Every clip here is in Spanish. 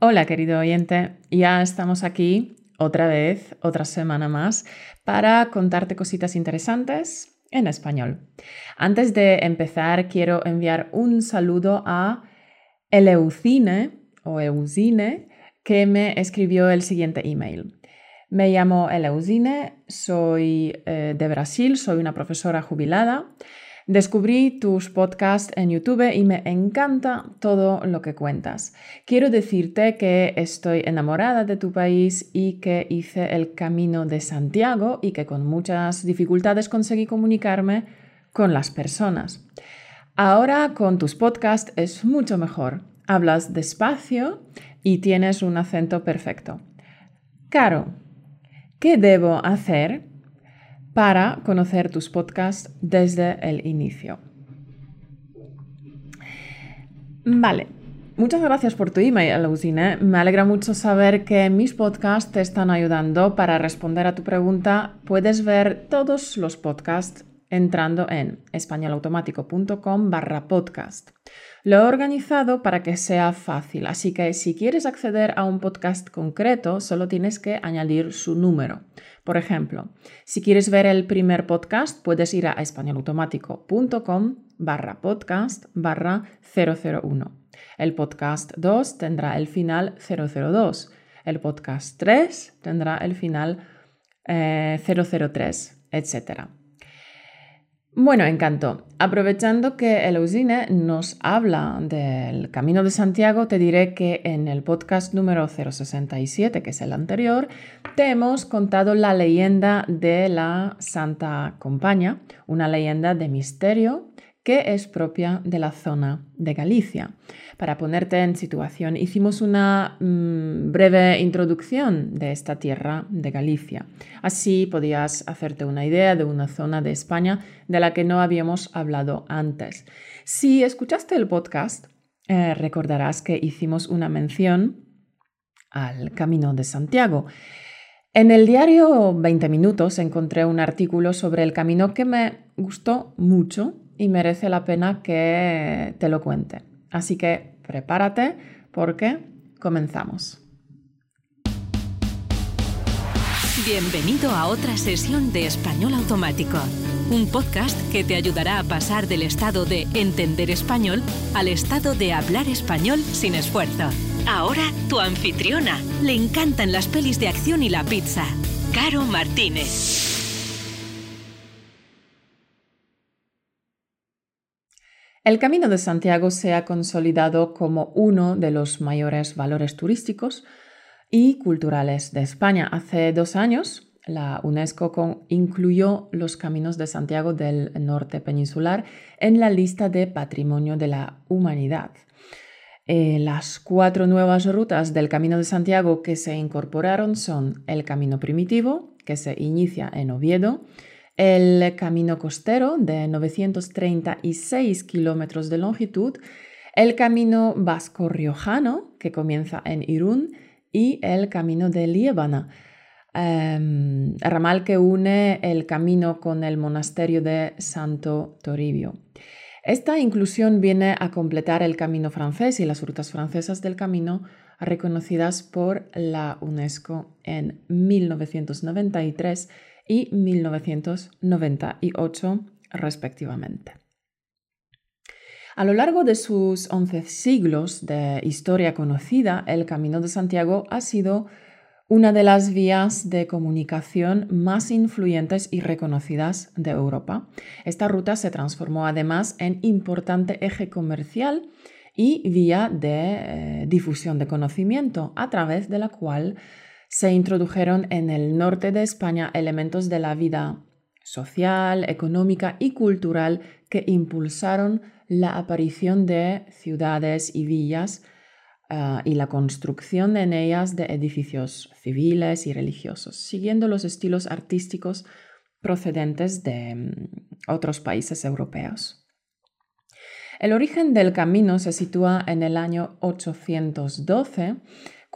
Hola querido oyente, ya estamos aquí otra vez, otra semana más, para contarte cositas interesantes en español. Antes de empezar, quiero enviar un saludo a Eleucine o Eusine, que me escribió el siguiente email. Me llamo Eleusine, soy eh, de Brasil, soy una profesora jubilada. Descubrí tus podcasts en YouTube y me encanta todo lo que cuentas. Quiero decirte que estoy enamorada de tu país y que hice el camino de Santiago y que con muchas dificultades conseguí comunicarme con las personas. Ahora con tus podcasts es mucho mejor. Hablas despacio y tienes un acento perfecto. Caro, ¿qué debo hacer para conocer tus podcasts desde el inicio. Vale, muchas gracias por tu email, Lucine. Me alegra mucho saber que mis podcasts te están ayudando para responder a tu pregunta. Puedes ver todos los podcasts entrando en españolautomático.com barra podcast. Lo he organizado para que sea fácil, así que si quieres acceder a un podcast concreto, solo tienes que añadir su número. Por ejemplo, si quieres ver el primer podcast, puedes ir a españolautomático.com barra podcast barra 001. El podcast 2 tendrá el final 002. El podcast 3 tendrá el final 003, eh, etc. Bueno, encanto. Aprovechando que el Eusine nos habla del Camino de Santiago, te diré que en el podcast número 067, que es el anterior, te hemos contado la leyenda de la Santa Compaña, una leyenda de misterio que es propia de la zona de Galicia. Para ponerte en situación, hicimos una mm, breve introducción de esta tierra de Galicia. Así podías hacerte una idea de una zona de España de la que no habíamos hablado antes. Si escuchaste el podcast, eh, recordarás que hicimos una mención al Camino de Santiago. En el diario 20 Minutos encontré un artículo sobre el camino que me gustó mucho y merece la pena que te lo cuente. Así que prepárate porque comenzamos. Bienvenido a otra sesión de Español Automático, un podcast que te ayudará a pasar del estado de entender español al estado de hablar español sin esfuerzo. Ahora tu anfitriona. Le encantan las pelis de acción y la pizza. Caro Martínez. El Camino de Santiago se ha consolidado como uno de los mayores valores turísticos y culturales de España. Hace dos años, la UNESCO incluyó los Caminos de Santiago del Norte Peninsular en la lista de Patrimonio de la Humanidad. Eh, las cuatro nuevas rutas del Camino de Santiago que se incorporaron son el Camino Primitivo, que se inicia en Oviedo, el camino costero de 936 kilómetros de longitud, el camino vasco-riojano que comienza en Irún y el camino de Liébana, em, ramal que une el camino con el monasterio de Santo Toribio. Esta inclusión viene a completar el camino francés y las rutas francesas del camino reconocidas por la UNESCO en 1993 y 1998 respectivamente. A lo largo de sus 11 siglos de historia conocida, el Camino de Santiago ha sido una de las vías de comunicación más influyentes y reconocidas de Europa. Esta ruta se transformó además en importante eje comercial y vía de eh, difusión de conocimiento, a través de la cual se introdujeron en el norte de España elementos de la vida social, económica y cultural que impulsaron la aparición de ciudades y villas ah, y la construcción en ellas de edificios civiles y religiosos, siguiendo los estilos artísticos procedentes de mm, otros países europeos. El origen del camino se sitúa en el año 812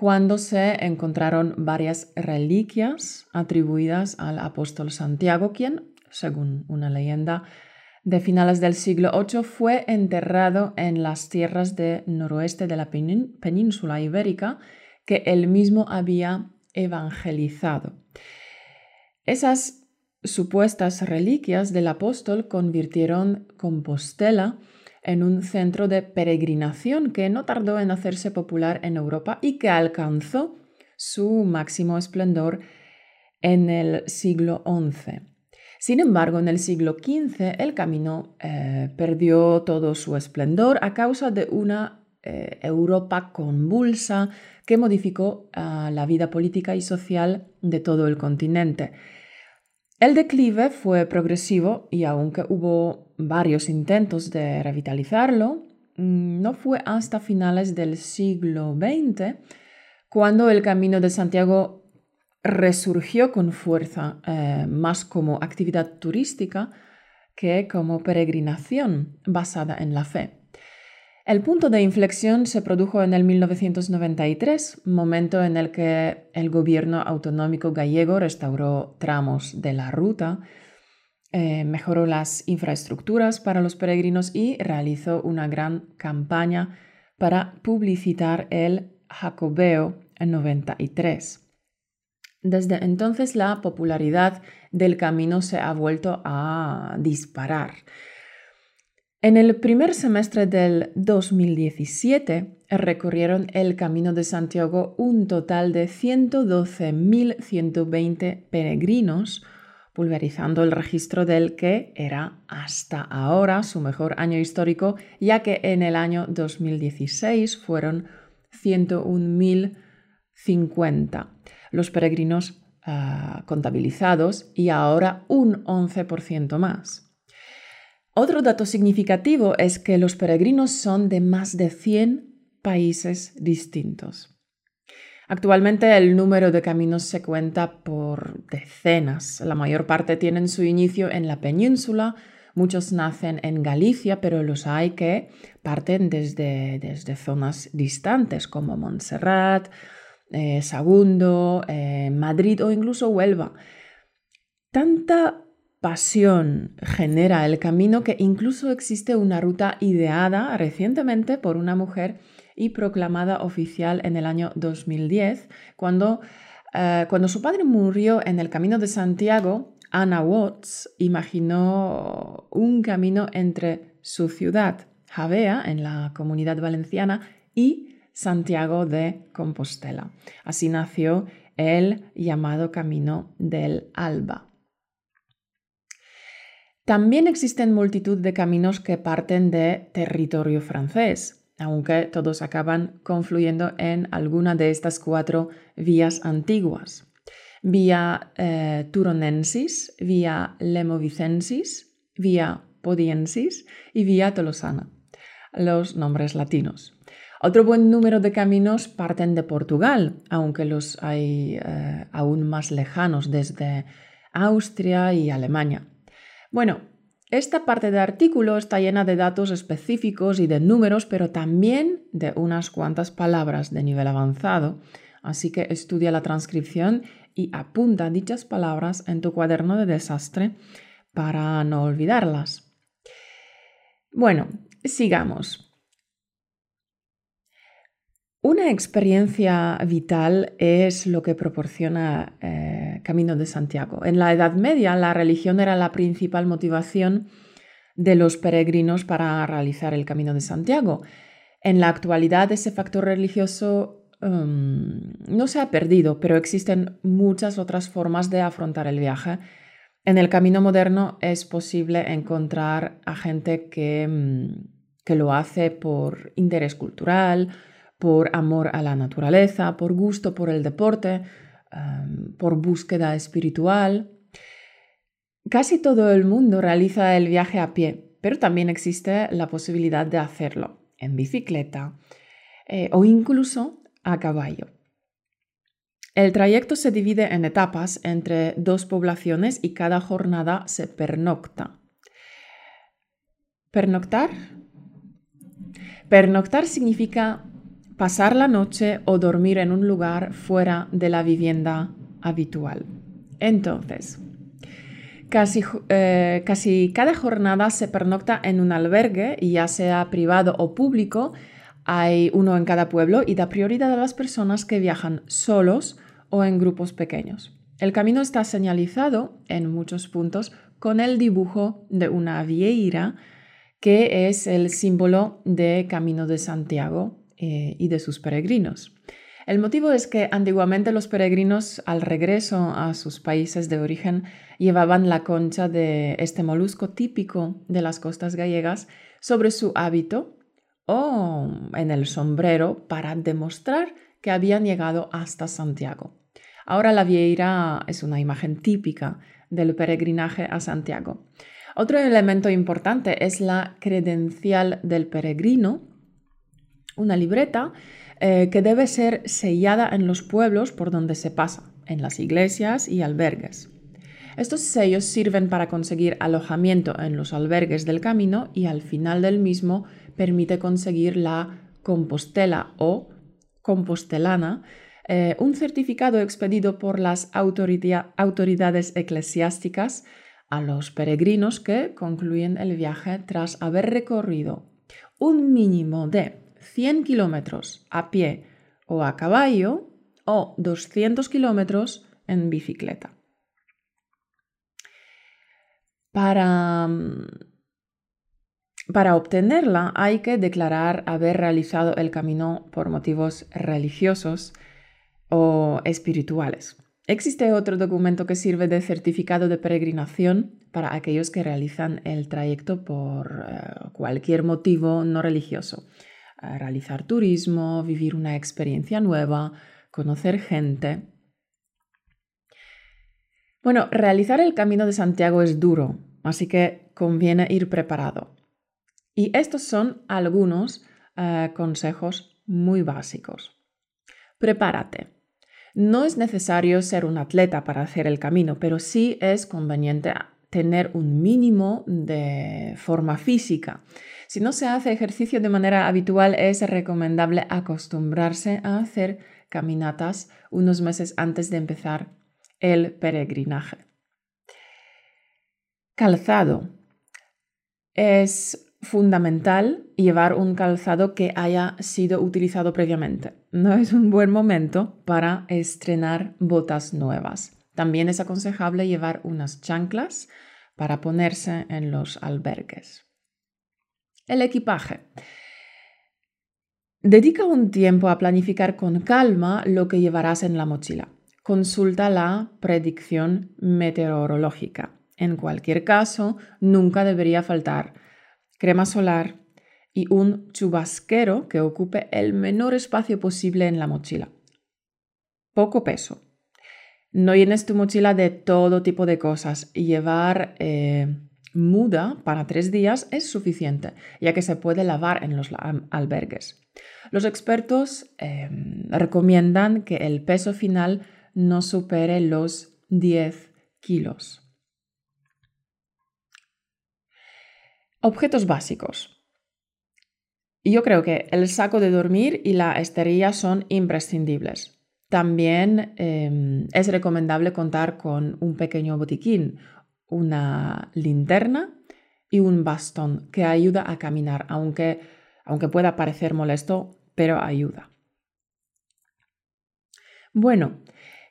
cuando se encontraron varias reliquias atribuidas al apóstol Santiago, quien, según una leyenda, de finales del siglo VIII, fue enterrado en las tierras del noroeste de la península ibérica que él mismo había evangelizado. Esas supuestas reliquias del apóstol convirtieron Compostela en un centro de peregrinación que no tardó en hacerse popular en Europa y que alcanzó su máximo esplendor en el siglo XI. Sin embargo, en el siglo XV el camino eh, perdió todo su esplendor a causa de una eh, Europa convulsa que modificó ah, la vida política y social de todo el continente. El declive fue progresivo y aunque hubo varios intentos de revitalizarlo, mm, no fue hasta finales del siglo XX cuando el Camino de Santiago resurgió con fuerza eh, más como actividad turística que como peregrinación basada en la fe. El punto de inflexión se produjo en el 1993, momento en el que el gobierno autonómico gallego restauró tramos de la ruta, eh, mejoró las infraestructuras para los peregrinos y realizó una gran campaña para publicitar el Jacobeo en 93. Desde entonces la popularidad del camino se ha vuelto a disparar. En el primer semestre del 2017 recorrieron el Camino de Santiago un total de 112.120 peregrinos, pulverizando el registro del que era hasta ahora su mejor año histórico, ya que en el año 2016 fueron 101.050 los peregrinos ah, contabilizados y ahora un 11% más. Otro dato significativo es que los peregrinos son de más de 100 países distintos. Actualmente el número de caminos se cuenta por decenas. La mayor parte tienen su inicio en la península, muchos nacen en Galicia, pero los hay que parten desde, desde zonas distantes como Montserrat, eh, Sagundo, eh, Madrid o incluso Huelva. Tanta pasión genera el camino que incluso existe una ruta ideada recientemente por una mujer y proclamada oficial en el año 2010, cuando, eh, cuando su padre murió en el Camino de Santiago, Anna Watts imaginó un camino entre su ciudad, Javea, en la comunidad valenciana, y Santiago de Compostela. Así nació el llamado Camino del Alba. También existen multitud de caminos que parten de territorio francés, aunque todos acaban confluyendo en alguna de estas cuatro vías antiguas. Vía eh, Turonensis, vía Lemovicensis, vía Podiensis y vía Tolosana, los nombres latinos. Otro buen número de caminos parten de Portugal, aunque los hay eh, aún más lejanos desde Austria y Alemania. Bueno, esta parte del artículo está llena de datos específicos y de números, pero también de unas cuantas palabras de nivel avanzado, así que estudia la transcripción y apunta dichas palabras en tu cuaderno de desastre para no olvidarlas. Bueno, sigamos. Una experiencia vital es lo que proporciona eh, Camino de Santiago. En la Edad Media la religión era la principal motivación de los peregrinos para realizar el Camino de Santiago. En la actualidad ese factor religioso um, no se ha perdido, pero existen muchas otras formas de afrontar el viaje. En el camino moderno es posible encontrar a gente que, mm, que lo hace por interés cultural, por amor a la naturaleza, por gusto por el deporte, por búsqueda espiritual. Casi todo el mundo realiza el viaje a pie, pero también existe la posibilidad de hacerlo en bicicleta eh, o incluso a caballo. El trayecto se divide en etapas entre dos poblaciones y cada jornada se pernocta. ¿Pernoctar? Pernoctar significa pasar la noche o dormir en un lugar fuera de la vivienda habitual. Entonces, Casi, eh, casi, cada jornada se pernocta en un albergue, ya sea privado o público. Hay uno en cada pueblo y da prioridad a las personas que viajan solos o en grupos pequeños. El camino está señalizado en muchos puntos con el dibujo de una vieira, que es el símbolo de Camino de Santiago eh, y de sus peregrinos. El motivo es que antiguamente los peregrinos al regreso a sus países de origen llevaban la concha de este molusco típico de las costas gallegas sobre su hábito o en el sombrero para demostrar que habían llegado hasta Santiago. Ahora la vieira es una imagen típica del peregrinaje a Santiago. Otro elemento importante es la credencial del peregrino, una libreta eh, que debe ser sellada en los pueblos por donde se pasa, en las iglesias y albergues. Estos sellos sirven para conseguir alojamiento en los albergues del camino y al final del mismo permite conseguir la compostela o compostelana, eh, un certificado expedido por las autoridades eclesiásticas a los peregrinos que concluyen el viaje tras haber recorrido un mínimo de 100 kilómetros a pie o a caballo o 200 kilómetros en bicicleta. Para, mm, para obtenerla hay que declarar haber realizado el camino por motivos religiosos o espirituales. Existe otro documento que sirve de certificado de peregrinación para aquellos que realizan el trayecto por eh, cualquier motivo no religioso realizar turismo, vivir una experiencia nueva, conocer gente. Bueno, realizar el Camino de Santiago es duro, así que conviene ir preparado. Y estos son algunos eh, consejos muy básicos. Prepárate. No es necesario ser un atleta para hacer el camino, pero sí es conveniente tener un mínimo de forma física. Si no se hace ejercicio de manera habitual, es recomendable acostumbrarse a hacer caminatas unos meses antes de empezar el peregrinaje. Calzado. Es fundamental llevar un calzado que haya sido utilizado previamente. No es un buen momento para estrenar botas nuevas. También es aconsejable llevar unas chanclas para ponerse en los albergues. El equipaje. Dedica un tiempo a planificar con calma lo que llevarás en la mochila. Consulta la predicción meteorológica. En cualquier caso, nunca debería faltar crema solar y un chubasquero que ocupe el menor espacio posible en la mochila. Poco peso. No llenes tu mochila de todo tipo de cosas. Llevar eh, muda para tres días es suficiente, ya que se puede lavar en los albergues. Los expertos em, recomiendan que el peso final no supere los 10 kilos. Objetos básicos. Yo creo que el saco de dormir y la esterilla son imprescindibles. También em, es recomendable contar con un pequeño botiquín, una linterna y un bastón que ayuda a caminar, aunque, aunque pueda parecer molesto, pero ayuda. Bueno,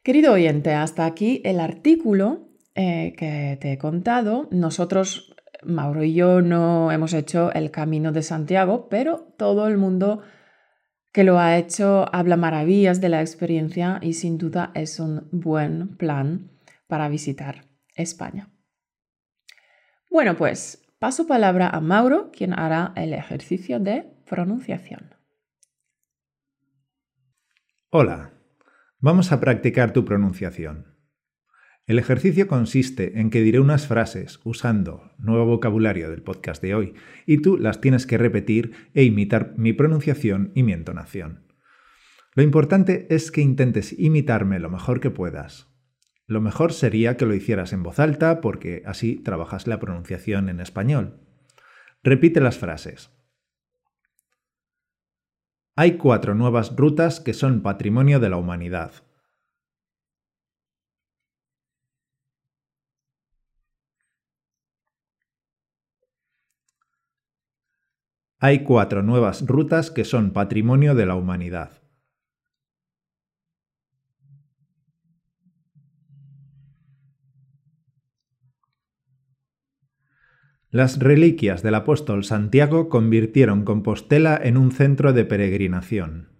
querido oyente, hasta aquí el artículo eh, que te he contado. Nosotros, Mauro y yo, no hemos hecho el camino de Santiago, pero todo el mundo que lo ha hecho habla maravillas de la experiencia y sin duda es un buen plan para visitar España. Bueno, pues paso palabra a Mauro, quien hará el ejercicio de pronunciación. Hola, vamos a practicar tu pronunciación. El ejercicio consiste en que diré unas frases usando nuevo vocabulario del podcast de hoy y tú las tienes que repetir e imitar mi pronunciación y mi entonación. Lo importante es que intentes imitarme lo mejor que puedas. Lo mejor sería que lo hicieras en voz alta porque así trabajas la pronunciación en español. Repite las frases. Hay cuatro nuevas rutas que son patrimonio de la humanidad. Hay cuatro nuevas rutas que son patrimonio de la humanidad. Las reliquias del apóstol Santiago convirtieron Compostela en un centro de peregrinación.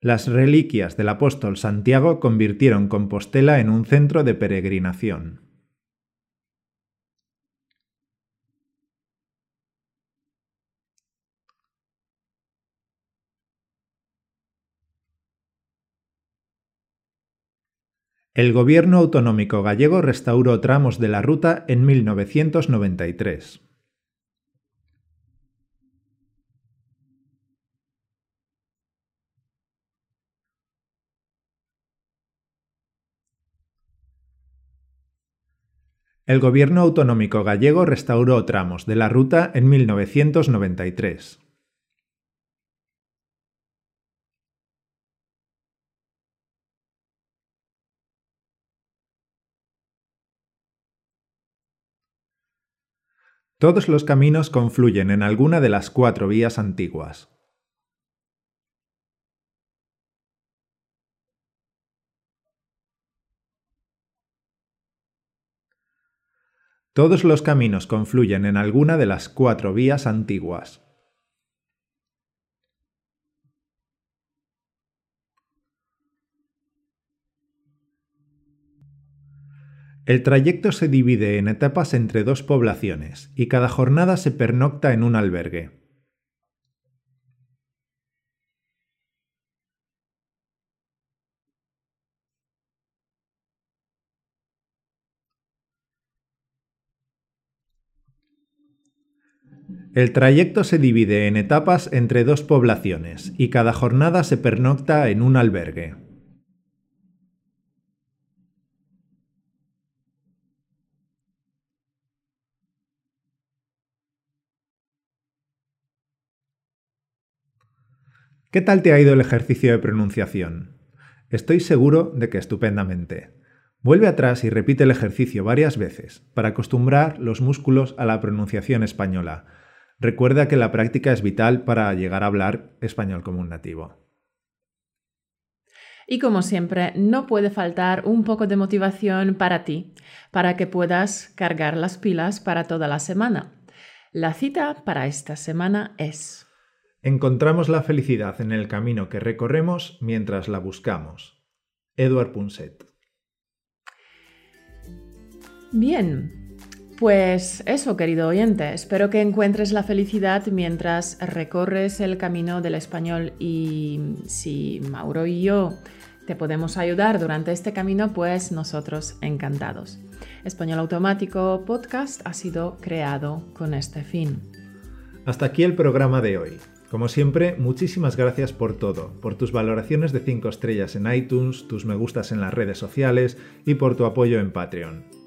Las reliquias del apóstol Santiago convirtieron Compostela en un centro de peregrinación. El gobierno autonómico gallego restauró tramos de la ruta en 1993. El gobierno autonómico gallego restauró tramos de la ruta en 1993. Todos los caminos confluyen en alguna de las cuatro vías antiguas. Todos los caminos confluyen en alguna de las cuatro vías antiguas. El trayecto se divide en etapas entre dos poblaciones y cada jornada se pernocta en un albergue. El trayecto se divide en etapas entre dos poblaciones y cada jornada se pernocta en un albergue. ¿Qué tal te ha ido el ejercicio de pronunciación? Estoy seguro de que estupendamente. Vuelve atrás y repite el ejercicio varias veces para acostumbrar los músculos a la pronunciación española. Recuerda que la práctica es vital para llegar a hablar español como un nativo. Y como siempre, no puede faltar un poco de motivación para ti, para que puedas cargar las pilas para toda la semana. La cita para esta semana es... Encontramos la felicidad en el camino que recorremos mientras la buscamos. Edward Punset. Bien, pues eso, querido oyente. Espero que encuentres la felicidad mientras recorres el camino del español y si Mauro y yo te podemos ayudar durante este camino, pues nosotros encantados. Español Automático Podcast ha sido creado con este fin. Hasta aquí el programa de hoy. Como siempre, muchísimas gracias por todo, por tus valoraciones de 5 estrellas en iTunes, tus me gustas en las redes sociales y por tu apoyo en Patreon.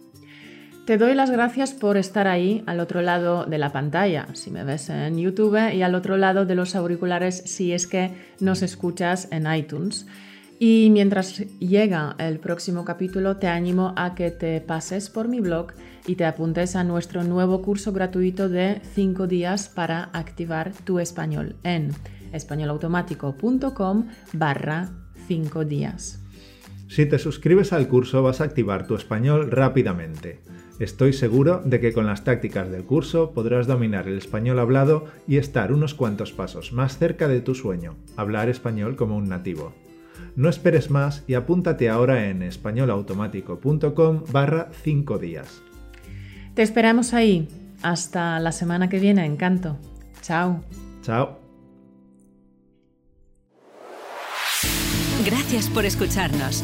Te doy las gracias por estar ahí al otro lado de la pantalla, si me ves en YouTube, y al otro lado de los auriculares si es que nos escuchas en iTunes. Y mientras llega el próximo capítulo, te animo a que te pases por mi blog y te apuntes a nuestro nuevo curso gratuito de 5 días para activar tu español en españolautomático.com barra 5 días. Si te suscribes al curso vas a activar tu español rápidamente. Estoy seguro de que con las tácticas del curso podrás dominar el español hablado y estar unos cuantos pasos más cerca de tu sueño, hablar español como un nativo. No esperes más y apúntate ahora en españolautomático.com barra 5 días. Te esperamos ahí. Hasta la semana que viene, encanto. Chao. Chao. Gracias por escucharnos.